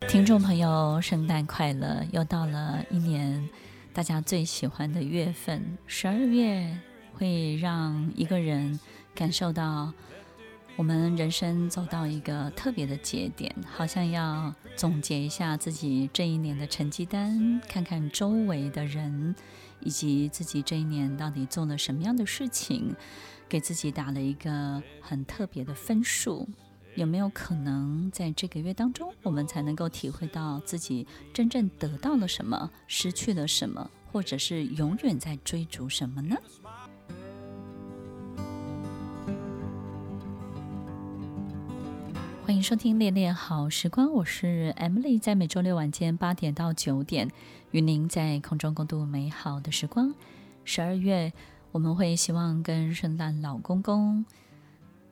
听众朋友，圣诞快乐！又到了一年大家最喜欢的月份，十二月会让一个人感受到我们人生走到一个特别的节点，好像要总结一下自己这一年的成绩单，看看周围的人以及自己这一年到底做了什么样的事情，给自己打了一个很特别的分数。有没有可能在这个月当中，我们才能够体会到自己真正得到了什么，失去了什么，或者是永远在追逐什么呢？欢迎收听《恋恋好时光》，我是 Emily，在每周六晚间八点到九点，与您在空中共度美好的时光。十二月，我们会希望跟圣诞老公公。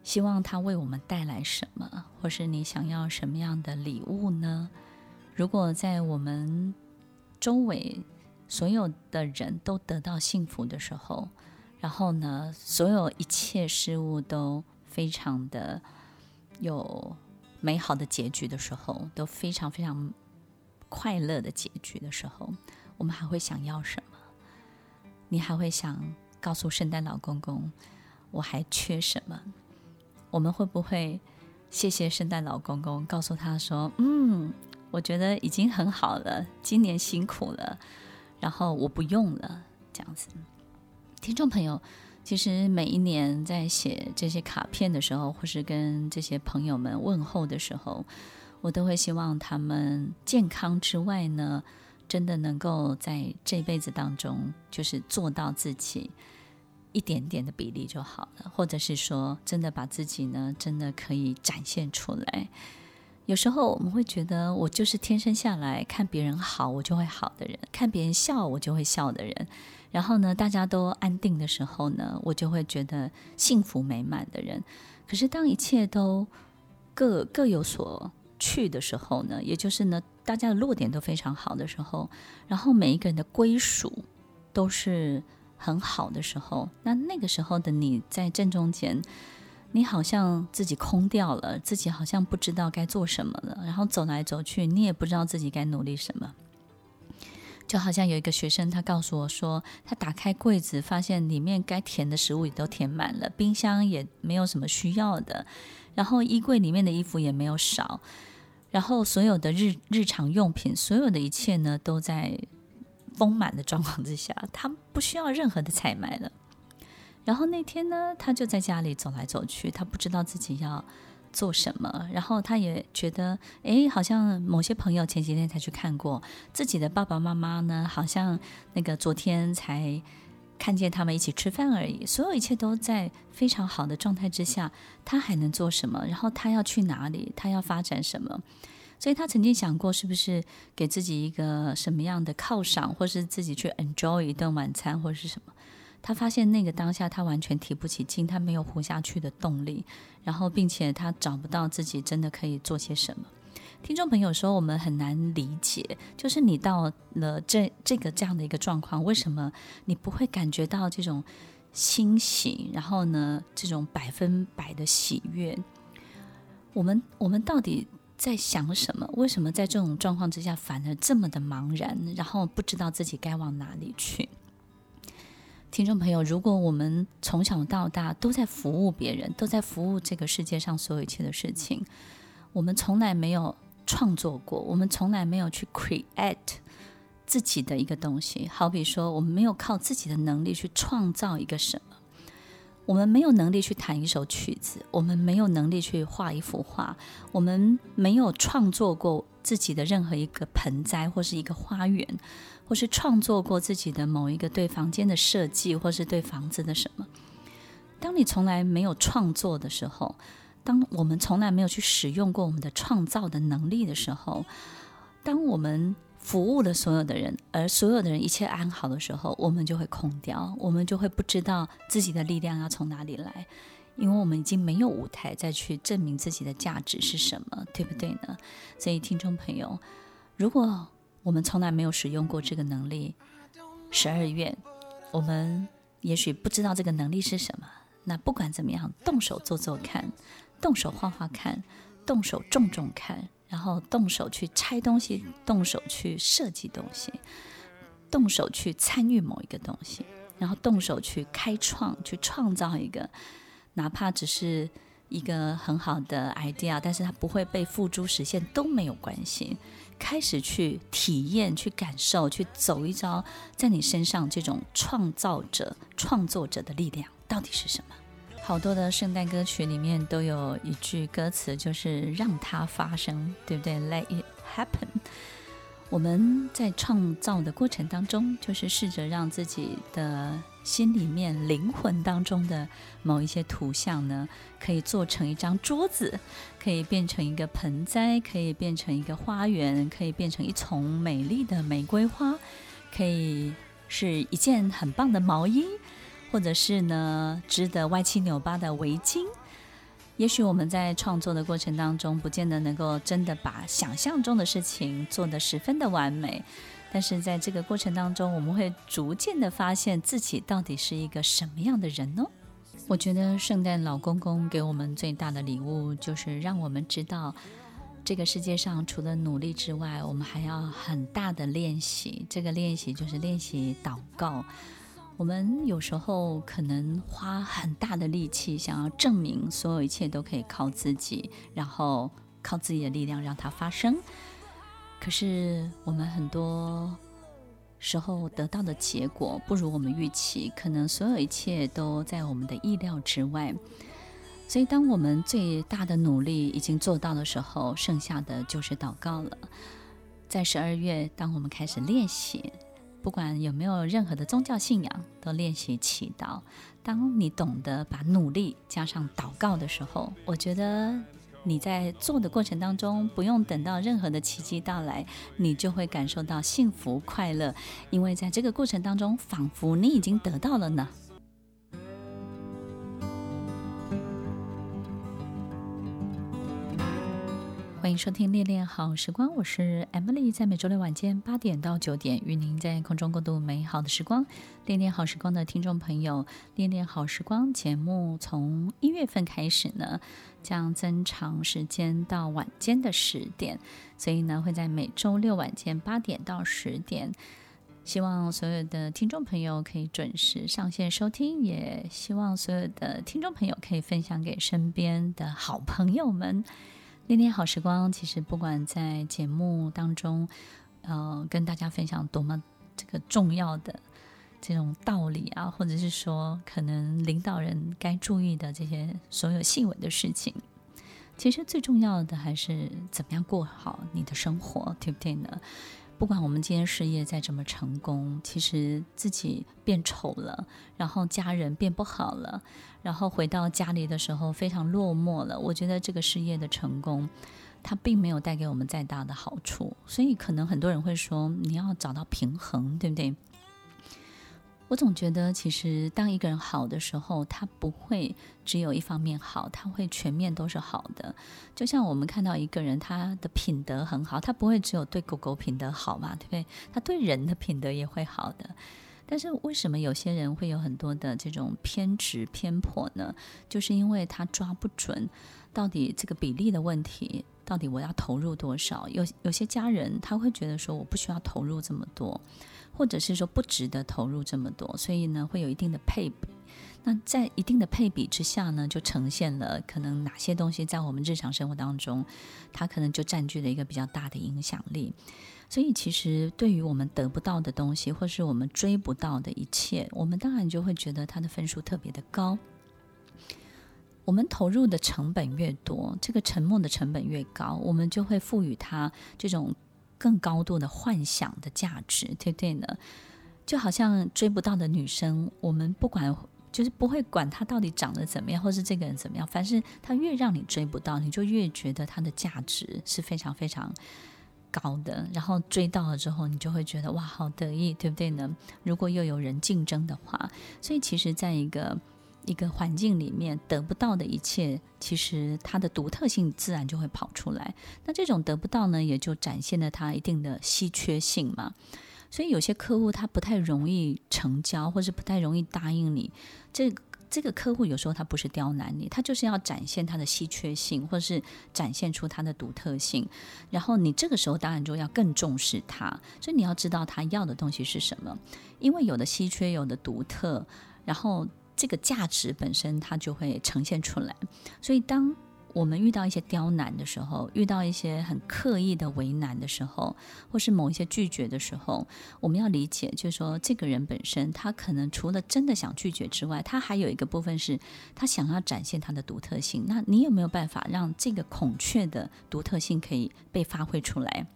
希望他为我们带来什么，或是你想要什么样的礼物呢？如果在我们周围所有的人都得到幸福的时候，然后呢，所有一切事物都非常的有美好的结局的时候，都非常非常快乐的结局的时候，我们还会想要什么？你还会想告诉圣诞老公公，我还缺什么？我们会不会谢谢圣诞老公公，告诉他说：“嗯，我觉得已经很好了，今年辛苦了，然后我不用了。”这样子，听众朋友，其实每一年在写这些卡片的时候，或是跟这些朋友们问候的时候，我都会希望他们健康之外呢，真的能够在这辈子当中，就是做到自己。一点点的比例就好了，或者是说，真的把自己呢，真的可以展现出来。有时候我们会觉得，我就是天生下来看别人好，我就会好的人；看别人笑，我就会笑的人。然后呢，大家都安定的时候呢，我就会觉得幸福美满的人。可是当一切都各各有所去的时候呢，也就是呢，大家的落点都非常好的时候，然后每一个人的归属都是。很好的时候，那那个时候的你在正中间，你好像自己空掉了，自己好像不知道该做什么了，然后走来走去，你也不知道自己该努力什么。就好像有一个学生，他告诉我说，他打开柜子，发现里面该填的食物也都填满了，冰箱也没有什么需要的，然后衣柜里面的衣服也没有少，然后所有的日日常用品，所有的一切呢，都在。丰满的状况之下，他不需要任何的采买了。然后那天呢，他就在家里走来走去，他不知道自己要做什么。然后他也觉得，哎，好像某些朋友前几天才去看过自己的爸爸妈妈呢，好像那个昨天才看见他们一起吃饭而已。所有一切都在非常好的状态之下，他还能做什么？然后他要去哪里？他要发展什么？所以他曾经想过，是不是给自己一个什么样的犒赏，或是自己去 enjoy 一顿晚餐，或者是什么？他发现那个当下，他完全提不起劲，他没有活下去的动力，然后并且他找不到自己真的可以做些什么。听众朋友说，我们很难理解，就是你到了这这个这样的一个状况，为什么你不会感觉到这种欣喜，然后呢，这种百分百的喜悦？我们我们到底？在想什么？为什么在这种状况之下反而这么的茫然，然后不知道自己该往哪里去？听众朋友，如果我们从小到大都在服务别人，都在服务这个世界上所有一切的事情，我们从来没有创作过，我们从来没有去 create 自己的一个东西。好比说，我们没有靠自己的能力去创造一个什么。我们没有能力去弹一首曲子，我们没有能力去画一幅画，我们没有创作过自己的任何一个盆栽或是一个花园，或是创作过自己的某一个对房间的设计，或是对房子的什么。当你从来没有创作的时候，当我们从来没有去使用过我们的创造的能力的时候，当我们服务了所有的人，而所有的人一切安好的时候，我们就会空掉，我们就会不知道自己的力量要从哪里来，因为我们已经没有舞台再去证明自己的价值是什么，对不对呢？所以，听众朋友，如果我们从来没有使用过这个能力，十二月，我们也许不知道这个能力是什么。那不管怎么样，动手做做看，动手画画看，动手种种看。然后动手去拆东西，动手去设计东西，动手去参与某一个东西，然后动手去开创，去创造一个，哪怕只是一个很好的 idea，但是它不会被付诸实现都没有关系。开始去体验、去感受、去走一遭，在你身上这种创造者、创作者的力量到底是什么？好多的圣诞歌曲里面都有一句歌词，就是让它发生，对不对？Let it happen。我们在创造的过程当中，就是试着让自己的心里面、灵魂当中的某一些图像呢，可以做成一张桌子，可以变成一个盆栽，可以变成一个花园，可以变成一丛美丽的玫瑰花，可以是一件很棒的毛衣。或者是呢，织的歪七扭八的围巾。也许我们在创作的过程当中，不见得能够真的把想象中的事情做得十分的完美，但是在这个过程当中，我们会逐渐的发现自己到底是一个什么样的人呢？我觉得圣诞老公公给我们最大的礼物，就是让我们知道，这个世界上除了努力之外，我们还要很大的练习。这个练习就是练习祷告。我们有时候可能花很大的力气，想要证明所有一切都可以靠自己，然后靠自己的力量让它发生。可是我们很多时候得到的结果不如我们预期，可能所有一切都在我们的意料之外。所以，当我们最大的努力已经做到的时候，剩下的就是祷告了。在十二月，当我们开始练习。不管有没有任何的宗教信仰，都练习祈祷。当你懂得把努力加上祷告的时候，我觉得你在做的过程当中，不用等到任何的奇迹到来，你就会感受到幸福快乐，因为在这个过程当中，仿佛你已经得到了呢。欢迎收听《恋恋好时光》，我是 Emily，在每周六晚间八点到九点，与您在空中共度美好的时光。《恋恋好时光》的听众朋友，《恋恋好时光》节目从一月份开始呢，将增长时间到晚间的十点，所以呢，会在每周六晚间八点到十点。希望所有的听众朋友可以准时上线收听，也希望所有的听众朋友可以分享给身边的好朋友们。那天好时光，其实不管在节目当中，呃，跟大家分享多么这个重要的这种道理啊，或者是说可能领导人该注意的这些所有细微的事情，其实最重要的还是怎么样过好你的生活，对不对呢？不管我们今天事业再怎么成功，其实自己变丑了，然后家人变不好了，然后回到家里的时候非常落寞了。我觉得这个事业的成功，它并没有带给我们再大的好处。所以可能很多人会说，你要找到平衡，对不对？我总觉得，其实当一个人好的时候，他不会只有一方面好，他会全面都是好的。就像我们看到一个人，他的品德很好，他不会只有对狗狗品德好嘛，对不对？他对人的品德也会好的。但是为什么有些人会有很多的这种偏执偏颇呢？就是因为他抓不准到底这个比例的问题，到底我要投入多少？有有些家人他会觉得说，我不需要投入这么多。或者是说不值得投入这么多，所以呢，会有一定的配比。那在一定的配比之下呢，就呈现了可能哪些东西在我们日常生活当中，它可能就占据了一个比较大的影响力。所以其实对于我们得不到的东西，或是我们追不到的一切，我们当然就会觉得它的分数特别的高。我们投入的成本越多，这个沉默的成本越高，我们就会赋予它这种。更高度的幻想的价值，对不对呢？就好像追不到的女生，我们不管，就是不会管她到底长得怎么样，或是这个人怎么样，凡是她越让你追不到，你就越觉得她的价值是非常非常高的，然后追到了之后，你就会觉得哇，好得意，对不对呢？如果又有人竞争的话，所以其实在一个一个环境里面得不到的一切，其实它的独特性自然就会跑出来。那这种得不到呢，也就展现了它一定的稀缺性嘛。所以有些客户他不太容易成交，或是不太容易答应你。这这个客户有时候他不是刁难你，他就是要展现他的稀缺性，或是展现出他的独特性。然后你这个时候当然就要更重视他，所以你要知道他要的东西是什么。因为有的稀缺，有的独特，然后这个价值本身它就会呈现出来。所以当我们遇到一些刁难的时候，遇到一些很刻意的为难的时候，或是某一些拒绝的时候，我们要理解，就是说这个人本身他可能除了真的想拒绝之外，他还有一个部分是他想要展现他的独特性。那你有没有办法让这个孔雀的独特性可以被发挥出来？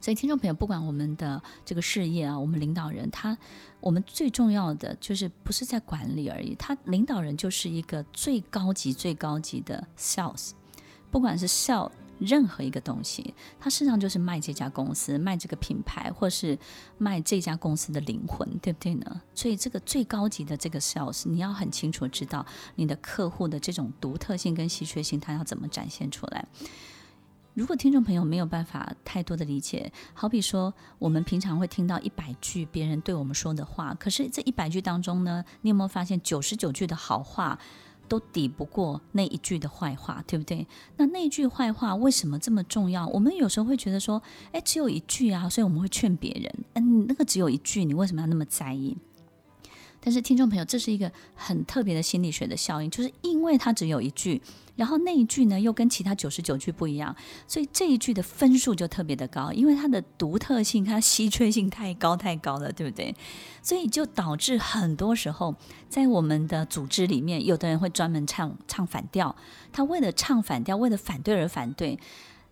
所以，听众朋友，不管我们的这个事业啊，我们领导人他，我们最重要的就是不是在管理而已。他领导人就是一个最高级、最高级的 sales，不管是 sell 任何一个东西，他实际上就是卖这家公司、卖这个品牌，或是卖这家公司的灵魂，对不对呢？所以，这个最高级的这个 sales，你要很清楚知道你的客户的这种独特性跟稀缺性，他要怎么展现出来。如果听众朋友没有办法太多的理解，好比说我们平常会听到一百句别人对我们说的话，可是这一百句当中呢，你有没有发现九十九句的好话都抵不过那一句的坏话，对不对？那那一句坏话为什么这么重要？我们有时候会觉得说，哎，只有一句啊，所以我们会劝别人，嗯，那个只有一句，你为什么要那么在意？但是听众朋友，这是一个很特别的心理学的效应，就是因为它只有一句，然后那一句呢又跟其他九十九句不一样，所以这一句的分数就特别的高，因为它的独特性、它稀缺性太高太高了，对不对？所以就导致很多时候在我们的组织里面，有的人会专门唱唱反调，他为了唱反调，为了反对而反对。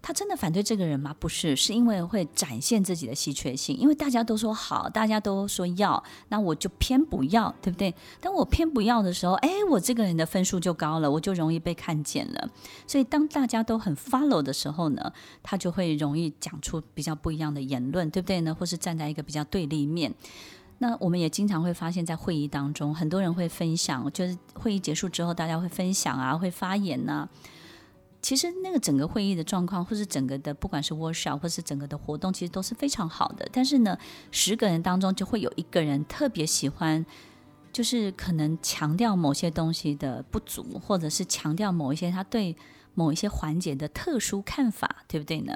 他真的反对这个人吗？不是，是因为会展现自己的稀缺性。因为大家都说好，大家都说要，那我就偏不要，对不对？当我偏不要的时候，哎，我这个人的分数就高了，我就容易被看见了。所以当大家都很 follow 的时候呢，他就会容易讲出比较不一样的言论，对不对呢？或是站在一个比较对立面。那我们也经常会发现，在会议当中，很多人会分享，就是会议结束之后，大家会分享啊，会发言呐、其实那个整个会议的状况，或是整个的不管是 workshop 或是整个的活动，其实都是非常好的。但是呢，十个人当中就会有一个人特别喜欢，就是可能强调某些东西的不足，或者是强调某一些他对某一些环节的特殊看法，对不对呢？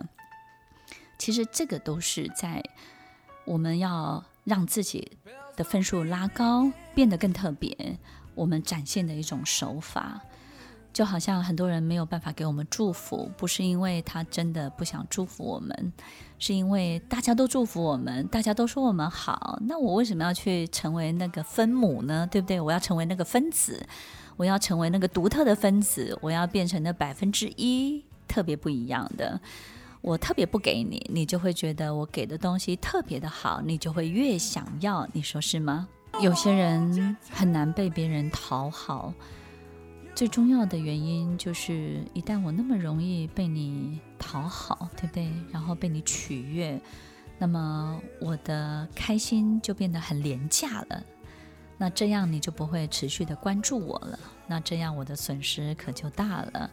其实这个都是在我们要让自己的分数拉高，变得更特别，我们展现的一种手法。就好像很多人没有办法给我们祝福，不是因为他真的不想祝福我们，是因为大家都祝福我们，大家都说我们好，那我为什么要去成为那个分母呢？对不对？我要成为那个分子，我要成为那个独特的分子，我要变成那百分之一，特别不一样的。我特别不给你，你就会觉得我给的东西特别的好，你就会越想要，你说是吗？有些人很难被别人讨好。最重要的原因就是，一旦我那么容易被你讨好，对不对？然后被你取悦，那么我的开心就变得很廉价了。那这样你就不会持续的关注我了。那这样我的损失可就大了。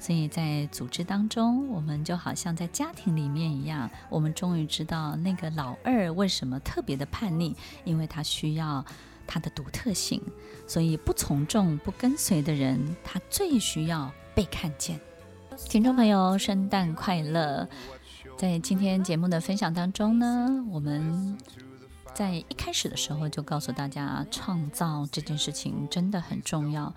所以在组织当中，我们就好像在家庭里面一样，我们终于知道那个老二为什么特别的叛逆，因为他需要。它的独特性，所以不从众、不跟随的人，他最需要被看见。听众朋友，圣诞快乐！在今天节目的分享当中呢，我们在一开始的时候就告诉大家，创造这件事情真的很重要。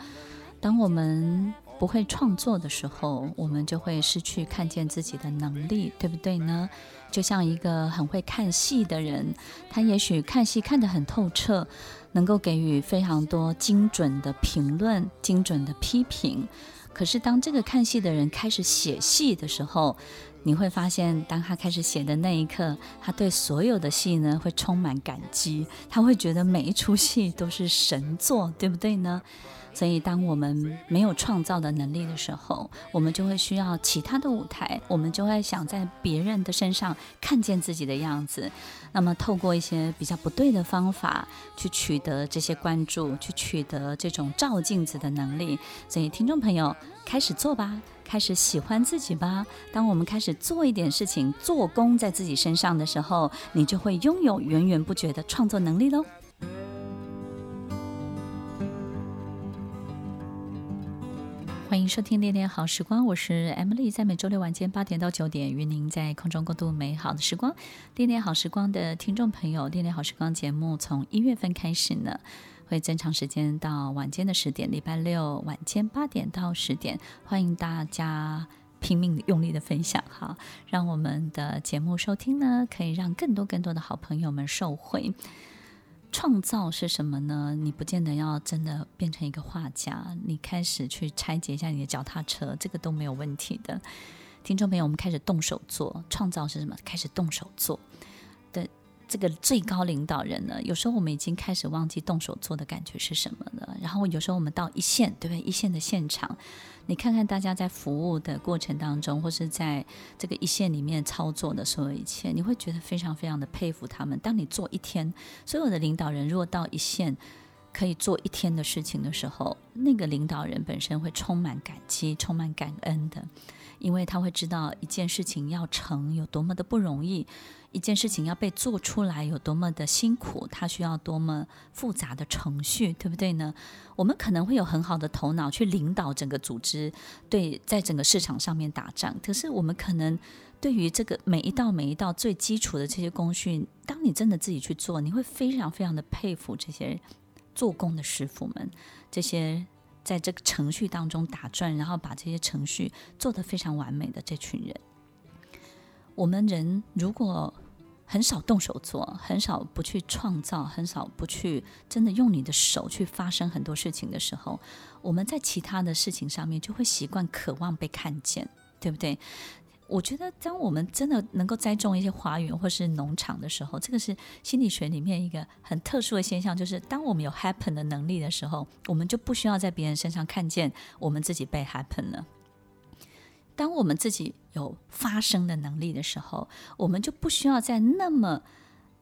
当我们不会创作的时候，我们就会失去看见自己的能力，对不对呢？就像一个很会看戏的人，他也许看戏看得很透彻。能够给予非常多精准的评论、精准的批评。可是，当这个看戏的人开始写戏的时候，你会发现，当他开始写的那一刻，他对所有的戏呢会充满感激，他会觉得每一出戏都是神作，对不对呢？所以，当我们没有创造的能力的时候，我们就会需要其他的舞台，我们就会想在别人的身上看见自己的样子。那么，透过一些比较不对的方法去取得这些关注，去取得这种照镜子的能力。所以，听众朋友，开始做吧，开始喜欢自己吧。当我们开始做一点事情，做工在自己身上的时候，你就会拥有源源不绝的创作能力喽。欢迎收听《恋恋好时光》，我是 Emily，在每周六晚间八点到九点，与您在空中共度美好的时光。《恋恋好时光》的听众朋友，《恋恋好时光》节目从一月份开始呢，会增长时间到晚间的十点，礼拜六晚间八点到十点，欢迎大家拼命用力的分享哈，让我们的节目收听呢，可以让更多更多的好朋友们受惠。创造是什么呢？你不见得要真的变成一个画家，你开始去拆解一下你的脚踏车，这个都没有问题的。听众朋友，我们开始动手做，创造是什么？开始动手做这个最高领导人呢？有时候我们已经开始忘记动手做的感觉是什么了。然后有时候我们到一线，对不对？一线的现场。你看看大家在服务的过程当中，或是在这个一线里面操作的所有一切，你会觉得非常非常的佩服他们。当你做一天，所有的领导人如果到一线可以做一天的事情的时候，那个领导人本身会充满感激、充满感恩的，因为他会知道一件事情要成有多么的不容易。一件事情要被做出来有多么的辛苦，它需要多么复杂的程序，对不对呢？我们可能会有很好的头脑去领导整个组织，对，在整个市场上面打仗。可是我们可能对于这个每一道每一道最基础的这些工序，当你真的自己去做，你会非常非常的佩服这些做工的师傅们，这些在这个程序当中打转，然后把这些程序做得非常完美的这群人。我们人如果很少动手做，很少不去创造，很少不去真的用你的手去发生很多事情的时候，我们在其他的事情上面就会习惯渴望被看见，对不对？我觉得，当我们真的能够栽种一些花园或是农场的时候，这个是心理学里面一个很特殊的现象，就是当我们有 happen 的能力的时候，我们就不需要在别人身上看见我们自己被 happen 了。当我们自己有发声的能力的时候，我们就不需要再那么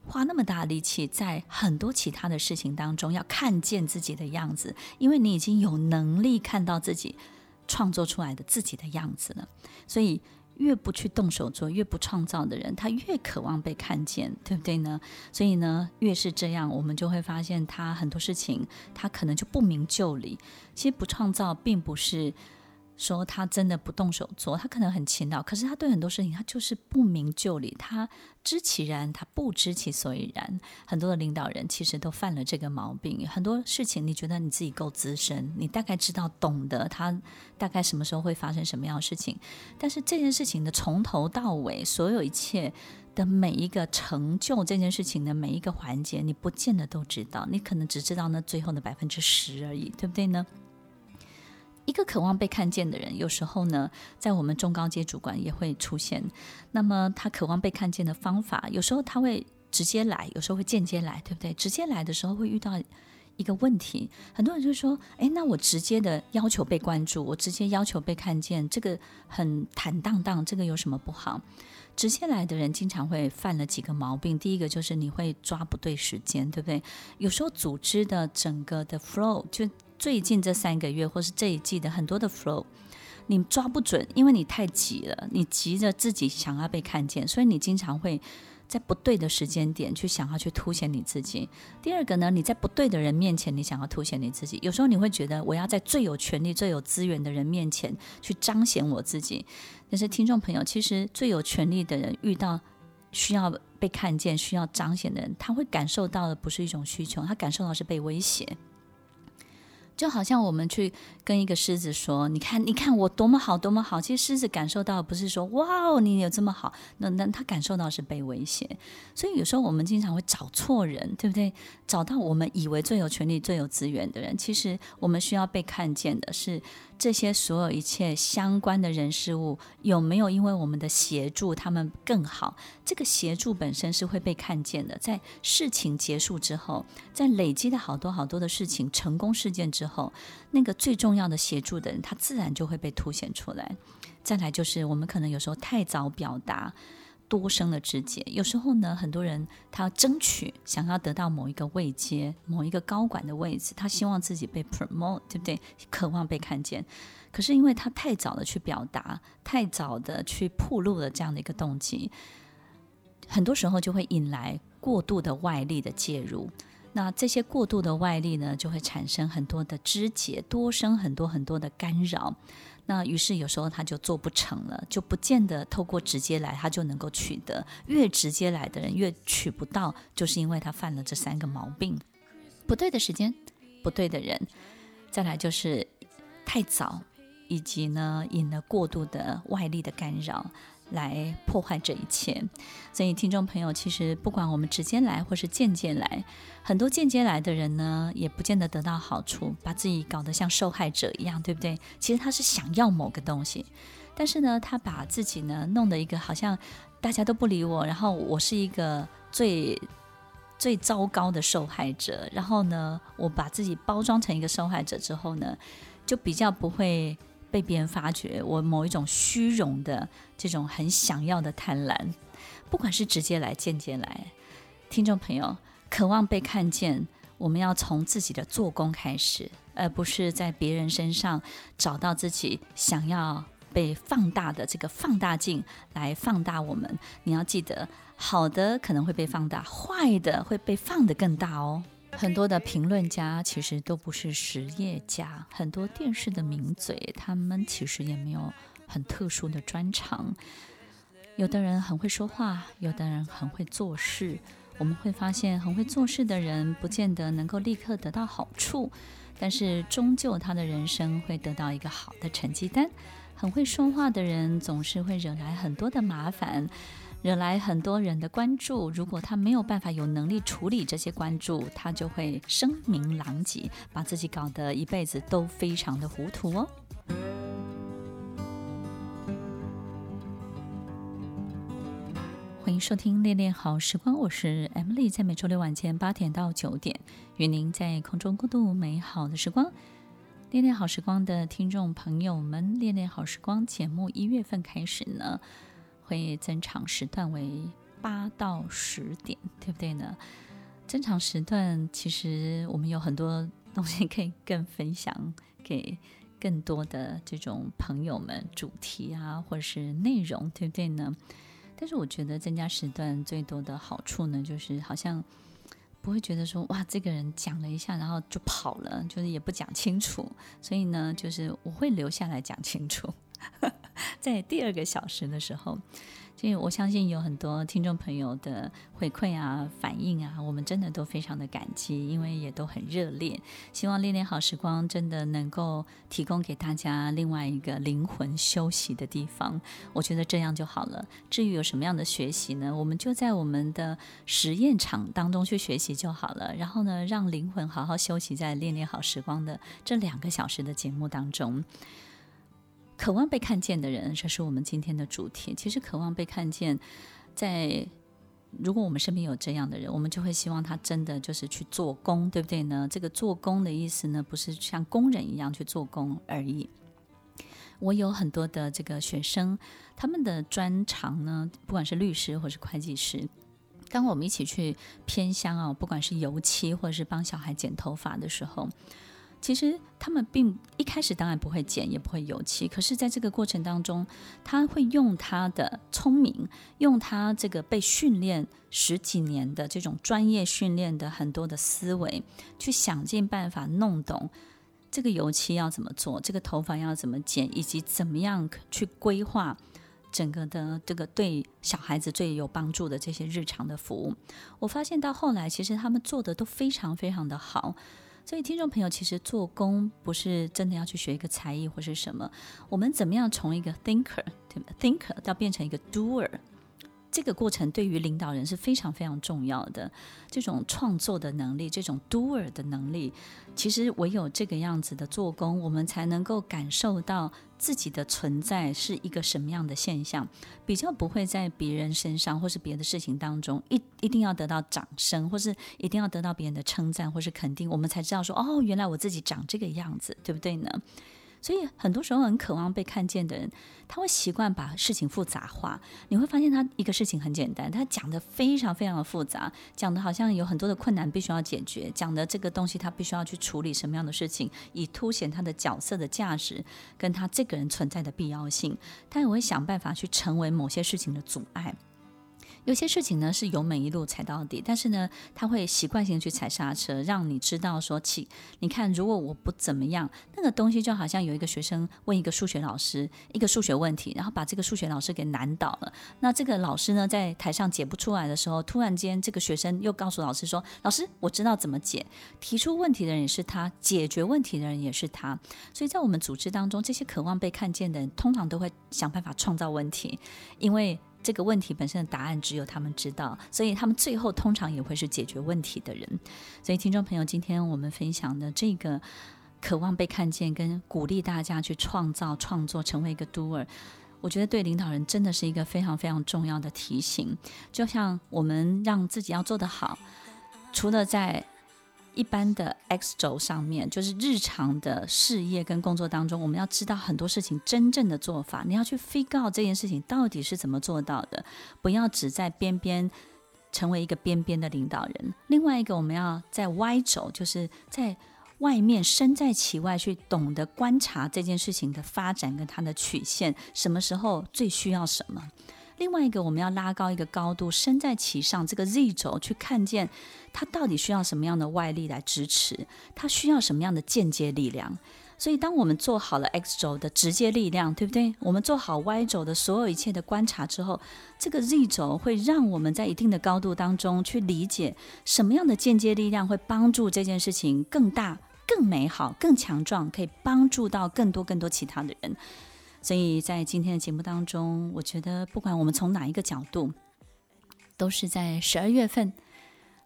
花那么大力气，在很多其他的事情当中要看见自己的样子，因为你已经有能力看到自己创作出来的自己的样子了。所以，越不去动手做，越不创造的人，他越渴望被看见，对不对呢？所以呢，越是这样，我们就会发现他很多事情，他可能就不明就里。其实不创造，并不是。说他真的不动手做，他可能很勤劳，可是他对很多事情他就是不明就里，他知其然，他不知其所以然。很多的领导人其实都犯了这个毛病。很多事情你觉得你自己够资深，你大概知道懂得他大概什么时候会发生什么样的事情，但是这件事情的从头到尾，所有一切的每一个成就这件事情的每一个环节，你不见得都知道，你可能只知道那最后的百分之十而已，对不对呢？一个渴望被看见的人，有时候呢，在我们中高阶主管也会出现。那么他渴望被看见的方法，有时候他会直接来，有时候会间接来，对不对？直接来的时候会遇到一个问题，很多人就说：“诶，那我直接的要求被关注，我直接要求被看见，这个很坦荡荡，这个有什么不好？”直接来的人经常会犯了几个毛病，第一个就是你会抓不对时间，对不对？有时候组织的整个的 flow 就。最近这三个月，或是这一季的很多的 flow，你抓不准，因为你太急了，你急着自己想要被看见，所以你经常会在不对的时间点去想要去凸显你自己。第二个呢，你在不对的人面前，你想要凸显你自己，有时候你会觉得我要在最有权力、最有资源的人面前去彰显我自己。但是听众朋友，其实最有权力的人遇到需要被看见、需要彰显的人，他会感受到的不是一种需求，他感受到是被威胁。就好像我们去跟一个狮子说：“你看，你看我多么好，多么好。”其实狮子感受到不是说“哇哦，你有这么好”，那那他感受到是被威胁。所以有时候我们经常会找错人，对不对？找到我们以为最有权力、最有资源的人，其实我们需要被看见的是。这些所有一切相关的人事物，有没有因为我们的协助，他们更好？这个协助本身是会被看见的。在事情结束之后，在累积的好多好多的事情成功事件之后候，那个最重要的协助的人，他自然就会被凸显出来。再来就是我们可能有时候太早表达。多生的枝节，有时候呢，很多人他要争取，想要得到某一个位阶、某一个高管的位置，他希望自己被 promote，对不对？渴望被看见。可是因为他太早的去表达，太早的去铺露了这样的一个动机，很多时候就会引来过度的外力的介入。那这些过度的外力呢，就会产生很多的枝节，多生很多很多的干扰。那于是有时候他就做不成了，就不见得透过直接来他就能够取得。越直接来的人越取不到，就是因为他犯了这三个毛病：不对的时间，不对的人，再来就是太早，以及呢引了过度的外力的干扰。来破坏这一切，所以听众朋友，其实不管我们直接来或是间接来，很多间接来的人呢，也不见得得到好处，把自己搞得像受害者一样，对不对？其实他是想要某个东西，但是呢，他把自己呢弄得一个好像大家都不理我，然后我是一个最最糟糕的受害者，然后呢，我把自己包装成一个受害者之后呢，就比较不会。被别人发觉我某一种虚荣的这种很想要的贪婪，不管是直接来、间接来，听众朋友渴望被看见，我们要从自己的做工开始，而不是在别人身上找到自己想要被放大的这个放大镜来放大我们。你要记得，好的可能会被放大，坏的会被放得更大哦。很多的评论家其实都不是实业家，很多电视的名嘴，他们其实也没有很特殊的专长。有的人很会说话，有的人很会做事。我们会发现，很会做事的人不见得能够立刻得到好处，但是终究他的人生会得到一个好的成绩单。很会说话的人总是会惹来很多的麻烦。惹来很多人的关注，如果他没有办法有能力处理这些关注，他就会声名狼藉，把自己搞得一辈子都非常的糊涂哦。欢迎收听《恋恋好时光》，我是 Emily，在每周六晚间八点到九点，与您在空中共度美好的时光。《恋恋好时光》的听众朋友们，《恋恋好时光》节目一月份开始呢，会增长时段为八到十点，对不对呢？增长时段其实我们有很多东西可以更分享给更多的这种朋友们，主题啊，或者是内容，对不对呢？但是我觉得增加时段最多的好处呢，就是好像不会觉得说哇，这个人讲了一下，然后就跑了，就是也不讲清楚，所以呢，就是我会留下来讲清楚。在第二个小时的时候，就我相信有很多听众朋友的回馈啊、反应啊，我们真的都非常的感激，因为也都很热烈。希望恋恋好时光真的能够提供给大家另外一个灵魂休息的地方，我觉得这样就好了。至于有什么样的学习呢？我们就在我们的实验场当中去学习就好了。然后呢，让灵魂好好休息在恋恋好时光的这两个小时的节目当中。渴望被看见的人，这是我们今天的主题。其实，渴望被看见，在如果我们身边有这样的人，我们就会希望他真的就是去做工，对不对呢？这个做工的意思呢，不是像工人一样去做工而已。我有很多的这个学生，他们的专长呢，不管是律师或是会计师，当我们一起去偏乡啊，不管是油漆或者是帮小孩剪头发的时候。其实他们并一开始当然不会剪，也不会油漆。可是，在这个过程当中，他会用他的聪明，用他这个被训练十几年的这种专业训练的很多的思维，去想尽办法弄懂这个油漆要怎么做，这个头发要怎么剪，以及怎么样去规划整个的这个对小孩子最有帮助的这些日常的服务。我发现到后来，其实他们做的都非常非常的好。所以，听众朋友，其实做工不是真的要去学一个才艺或是什么。我们怎么样从一个 thinker 对 thinker 到变成一个 doer，这个过程对于领导人是非常非常重要的。这种创作的能力，这种 doer 的能力，其实唯有这个样子的做工，我们才能够感受到自己的存在是一个什么样的现象，比较不会在别人身上或是别的事情当中一一定要得到掌声，或是一定要得到别人的称赞或是肯定，我们才知道说哦，原来我自己长这个样子，对不对呢？所以很多时候很渴望被看见的人，他会习惯把事情复杂化。你会发现他一个事情很简单，他讲得非常非常的复杂，讲得好像有很多的困难必须要解决，讲的这个东西他必须要去处理什么样的事情，以凸显他的角色的价值跟他这个人存在的必要性。他也会想办法去成为某些事情的阻碍。有些事情呢是油门一路踩到底，但是呢，他会习惯性去踩刹车，让你知道说起，你看，如果我不怎么样，那个东西就好像有一个学生问一个数学老师一个数学问题，然后把这个数学老师给难倒了。那这个老师呢，在台上解不出来的时候，突然间这个学生又告诉老师说：“老师，我知道怎么解。”提出问题的人也是他，解决问题的人也是他。所以在我们组织当中，这些渴望被看见的人，通常都会想办法创造问题，因为。这个问题本身的答案只有他们知道，所以他们最后通常也会是解决问题的人。所以，听众朋友，今天我们分享的这个渴望被看见，跟鼓励大家去创造、创作，成为一个 doer，我觉得对领导人真的是一个非常非常重要的提醒。就像我们让自己要做得好，除了在一般的 X 轴上面，就是日常的事业跟工作当中，我们要知道很多事情真正的做法。你要去 figure 这件事情到底是怎么做到的，不要只在边边成为一个边边的领导人。另外一个，我们要在 Y 轴，就是在外面身在其外，去懂得观察这件事情的发展跟它的曲线，什么时候最需要什么。另外一个，我们要拉高一个高度，身在其上，这个 Z 轴去看见它到底需要什么样的外力来支持，它需要什么样的间接力量。所以，当我们做好了 X 轴的直接力量，对不对？我们做好 Y 轴的所有一切的观察之后，这个 Z 轴会让我们在一定的高度当中去理解什么样的间接力量会帮助这件事情更大、更美好、更强壮，可以帮助到更多更多其他的人。所以在今天的节目当中，我觉得不管我们从哪一个角度，都是在十二月份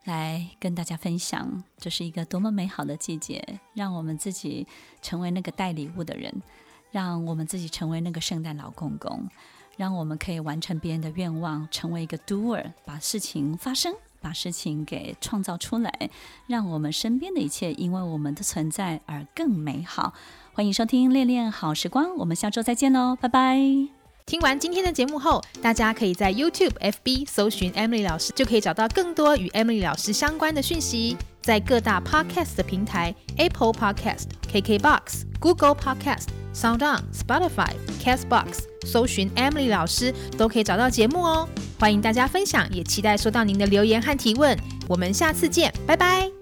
来跟大家分享，这是一个多么美好的季节，让我们自己成为那个带礼物的人，让我们自己成为那个圣诞老公公，让我们可以完成别人的愿望，成为一个 doer，把事情发生，把事情给创造出来，让我们身边的一切因为我们的存在而更美好。欢迎收听《恋恋好时光》，我们下周再见喽，拜拜！听完今天的节目后，大家可以在 YouTube、FB 搜寻 Emily 老师，就可以找到更多与 Emily 老师相关的讯息。在各大 Podcast 的平台，Apple Podcast、KKBox、Google Podcast、SoundOn、Spotify、Castbox，搜寻 Emily 老师都可以找到节目哦。欢迎大家分享，也期待收到您的留言和提问。我们下次见，拜拜！